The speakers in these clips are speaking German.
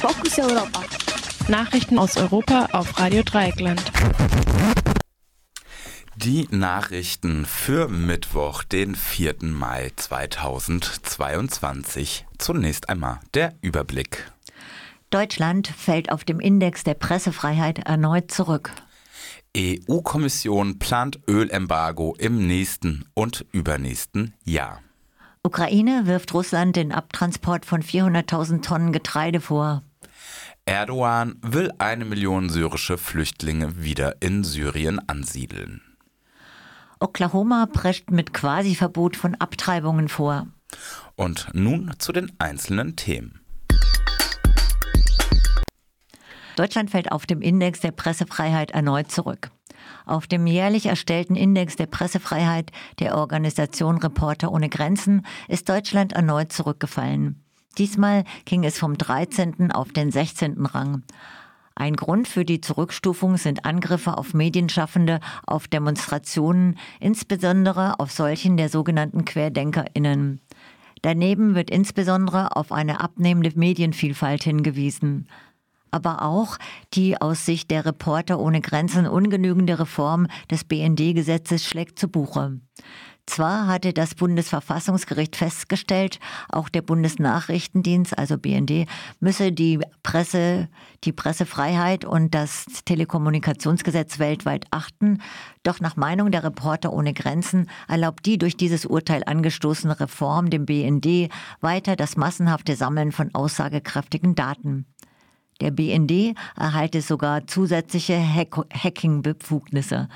Fokus Europa. Nachrichten aus Europa auf Radio Dreieckland. Die Nachrichten für Mittwoch, den 4. Mai 2022. Zunächst einmal der Überblick. Deutschland fällt auf dem Index der Pressefreiheit erneut zurück. EU-Kommission plant Ölembargo im nächsten und übernächsten Jahr. Ukraine wirft Russland den Abtransport von 400.000 Tonnen Getreide vor. Erdogan will eine Million syrische Flüchtlinge wieder in Syrien ansiedeln. Oklahoma prescht mit Quasi-Verbot von Abtreibungen vor. Und nun zu den einzelnen Themen. Deutschland fällt auf dem Index der Pressefreiheit erneut zurück. Auf dem jährlich erstellten Index der Pressefreiheit der Organisation Reporter ohne Grenzen ist Deutschland erneut zurückgefallen. Diesmal ging es vom 13. auf den 16. Rang. Ein Grund für die Zurückstufung sind Angriffe auf Medienschaffende auf Demonstrationen, insbesondere auf solchen der sogenannten Querdenkerinnen. Daneben wird insbesondere auf eine abnehmende Medienvielfalt hingewiesen. Aber auch die aus Sicht der Reporter ohne Grenzen ungenügende Reform des BND-Gesetzes schlägt zu Buche. Zwar hatte das Bundesverfassungsgericht festgestellt, auch der Bundesnachrichtendienst, also BND, müsse die Presse, die Pressefreiheit und das Telekommunikationsgesetz weltweit achten. Doch nach Meinung der Reporter ohne Grenzen erlaubt die durch dieses Urteil angestoßene Reform dem BND weiter das massenhafte Sammeln von aussagekräftigen Daten. Der BND erhalte sogar zusätzliche Hack Hacking-Befugnisse.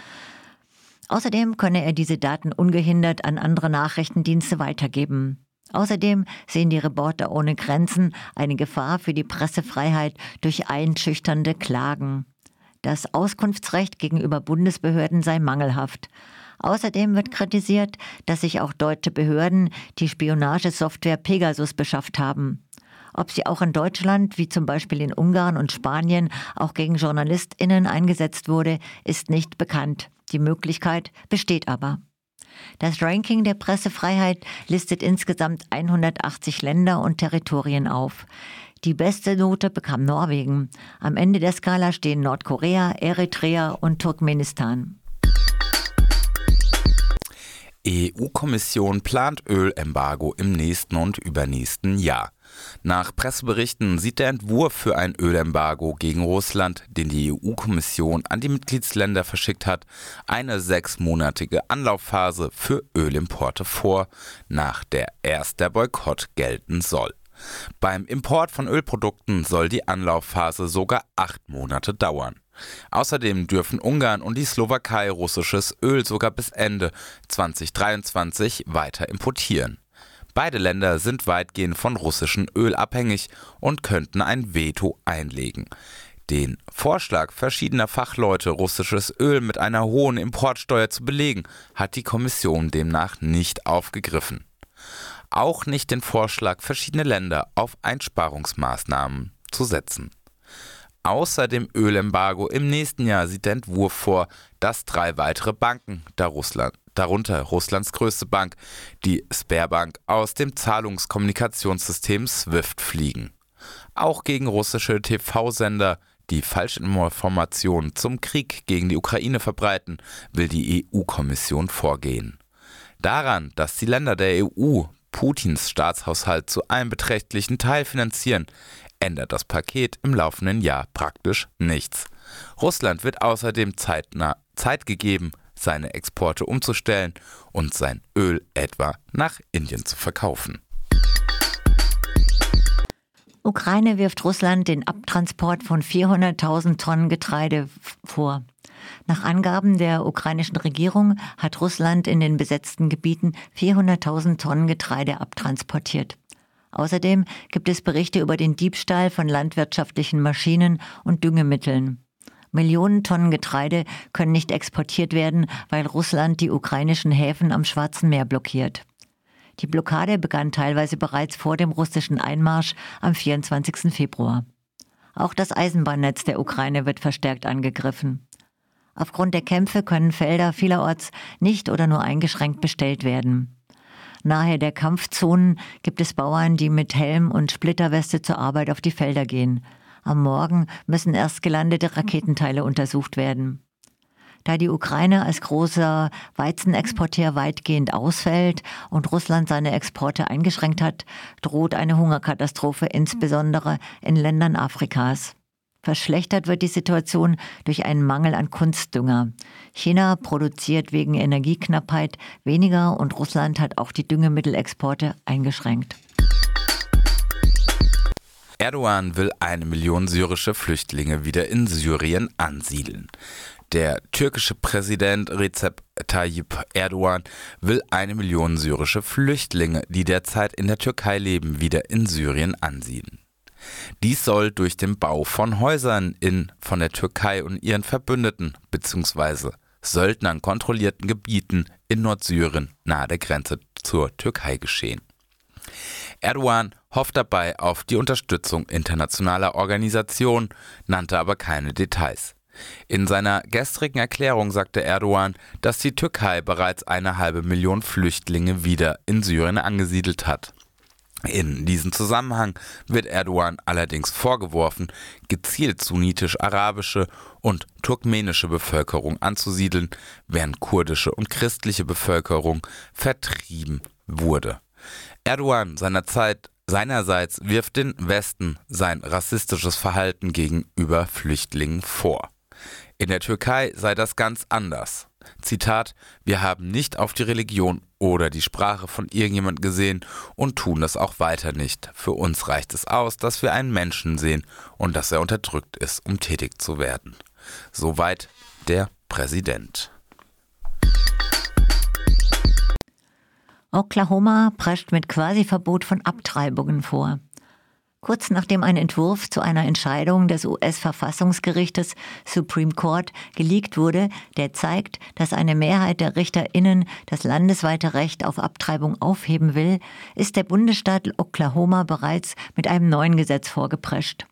Außerdem könne er diese Daten ungehindert an andere Nachrichtendienste weitergeben. Außerdem sehen die Reporter ohne Grenzen eine Gefahr für die Pressefreiheit durch einschüchternde Klagen. Das Auskunftsrecht gegenüber Bundesbehörden sei mangelhaft. Außerdem wird kritisiert, dass sich auch deutsche Behörden die Spionagesoftware Pegasus beschafft haben. Ob sie auch in Deutschland, wie zum Beispiel in Ungarn und Spanien, auch gegen JournalistInnen eingesetzt wurde, ist nicht bekannt. Die Möglichkeit besteht aber. Das Ranking der Pressefreiheit listet insgesamt 180 Länder und Territorien auf. Die beste Note bekam Norwegen. Am Ende der Skala stehen Nordkorea, Eritrea und Turkmenistan. EU-Kommission plant Ölembargo im nächsten und übernächsten Jahr. Nach Presseberichten sieht der Entwurf für ein Ölembargo gegen Russland, den die EU-Kommission an die Mitgliedsländer verschickt hat, eine sechsmonatige Anlaufphase für Ölimporte vor, nach der erst der Boykott gelten soll. Beim Import von Ölprodukten soll die Anlaufphase sogar acht Monate dauern. Außerdem dürfen Ungarn und die Slowakei russisches Öl sogar bis Ende 2023 weiter importieren. Beide Länder sind weitgehend von russischem Öl abhängig und könnten ein Veto einlegen. Den Vorschlag verschiedener Fachleute, russisches Öl mit einer hohen Importsteuer zu belegen, hat die Kommission demnach nicht aufgegriffen. Auch nicht den Vorschlag, verschiedene Länder auf Einsparungsmaßnahmen zu setzen. Außer dem Ölembargo im nächsten Jahr sieht der Entwurf vor, dass drei weitere Banken, darunter Russlands größte Bank, die Sperrbank, aus dem Zahlungskommunikationssystem SWIFT fliegen. Auch gegen russische TV-Sender, die Falschinformationen zum Krieg gegen die Ukraine verbreiten, will die EU-Kommission vorgehen. Daran, dass die Länder der EU Putins Staatshaushalt zu einem beträchtlichen Teil finanzieren, ändert das Paket im laufenden Jahr praktisch nichts. Russland wird außerdem zeitnah Zeit gegeben, seine Exporte umzustellen und sein Öl etwa nach Indien zu verkaufen. Ukraine wirft Russland den Abtransport von 400.000 Tonnen Getreide vor. Nach Angaben der ukrainischen Regierung hat Russland in den besetzten Gebieten 400.000 Tonnen Getreide abtransportiert. Außerdem gibt es Berichte über den Diebstahl von landwirtschaftlichen Maschinen und Düngemitteln. Millionen Tonnen Getreide können nicht exportiert werden, weil Russland die ukrainischen Häfen am Schwarzen Meer blockiert. Die Blockade begann teilweise bereits vor dem russischen Einmarsch am 24. Februar. Auch das Eisenbahnnetz der Ukraine wird verstärkt angegriffen. Aufgrund der Kämpfe können Felder vielerorts nicht oder nur eingeschränkt bestellt werden. Nahe der Kampfzonen gibt es Bauern, die mit Helm und Splitterweste zur Arbeit auf die Felder gehen. Am Morgen müssen erst gelandete Raketenteile untersucht werden. Da die Ukraine als großer Weizenexporteur weitgehend ausfällt und Russland seine Exporte eingeschränkt hat, droht eine Hungerkatastrophe insbesondere in Ländern Afrikas. Verschlechtert wird die Situation durch einen Mangel an Kunstdünger. China produziert wegen Energieknappheit weniger und Russland hat auch die Düngemittelexporte eingeschränkt. Erdogan will eine Million syrische Flüchtlinge wieder in Syrien ansiedeln. Der türkische Präsident Recep Tayyip Erdogan will eine Million syrische Flüchtlinge, die derzeit in der Türkei leben, wieder in Syrien ansiedeln. Dies soll durch den Bau von Häusern in von der Türkei und ihren Verbündeten bzw. Söldnern kontrollierten Gebieten in Nordsyrien nahe der Grenze zur Türkei geschehen. Erdogan hofft dabei auf die Unterstützung internationaler Organisationen, nannte aber keine Details. In seiner gestrigen Erklärung sagte Erdogan, dass die Türkei bereits eine halbe Million Flüchtlinge wieder in Syrien angesiedelt hat. In diesem Zusammenhang wird Erdogan allerdings vorgeworfen, gezielt sunnitisch-arabische und turkmenische Bevölkerung anzusiedeln, während kurdische und christliche Bevölkerung vertrieben wurde. Erdogan seinerzeit seinerseits wirft den Westen sein rassistisches Verhalten gegenüber Flüchtlingen vor. In der Türkei sei das ganz anders. Zitat, wir haben nicht auf die Religion oder die Sprache von irgendjemand gesehen und tun das auch weiter nicht. Für uns reicht es aus, dass wir einen Menschen sehen und dass er unterdrückt ist, um tätig zu werden. Soweit der Präsident. Oklahoma prescht mit Quasi-Verbot von Abtreibungen vor. Kurz nachdem ein Entwurf zu einer Entscheidung des US-Verfassungsgerichtes Supreme Court geleakt wurde, der zeigt, dass eine Mehrheit der RichterInnen das landesweite Recht auf Abtreibung aufheben will, ist der Bundesstaat Oklahoma bereits mit einem neuen Gesetz vorgeprescht.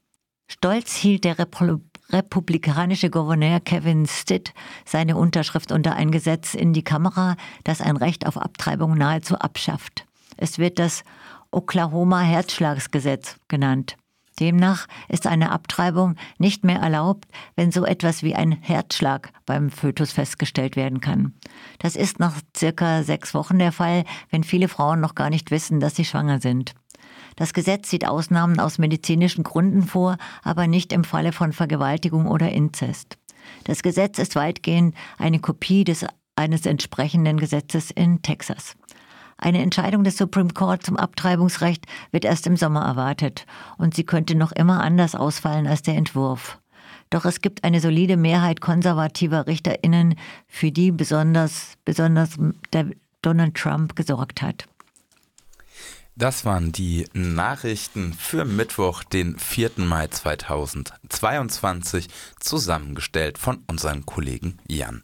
Stolz hielt der Repro republikanische Gouverneur Kevin Stitt seine Unterschrift unter ein Gesetz in die Kamera, das ein Recht auf Abtreibung nahezu abschafft. Es wird das Oklahoma Herzschlagsgesetz genannt. Demnach ist eine Abtreibung nicht mehr erlaubt, wenn so etwas wie ein Herzschlag beim Fötus festgestellt werden kann. Das ist nach circa sechs Wochen der Fall, wenn viele Frauen noch gar nicht wissen, dass sie schwanger sind. Das Gesetz sieht Ausnahmen aus medizinischen Gründen vor, aber nicht im Falle von Vergewaltigung oder Inzest. Das Gesetz ist weitgehend eine Kopie des eines entsprechenden Gesetzes in Texas. Eine Entscheidung des Supreme Court zum Abtreibungsrecht wird erst im Sommer erwartet und sie könnte noch immer anders ausfallen als der Entwurf. Doch es gibt eine solide Mehrheit konservativer Richterinnen, für die besonders, besonders Donald Trump gesorgt hat. Das waren die Nachrichten für Mittwoch, den 4. Mai 2022, zusammengestellt von unserem Kollegen Jan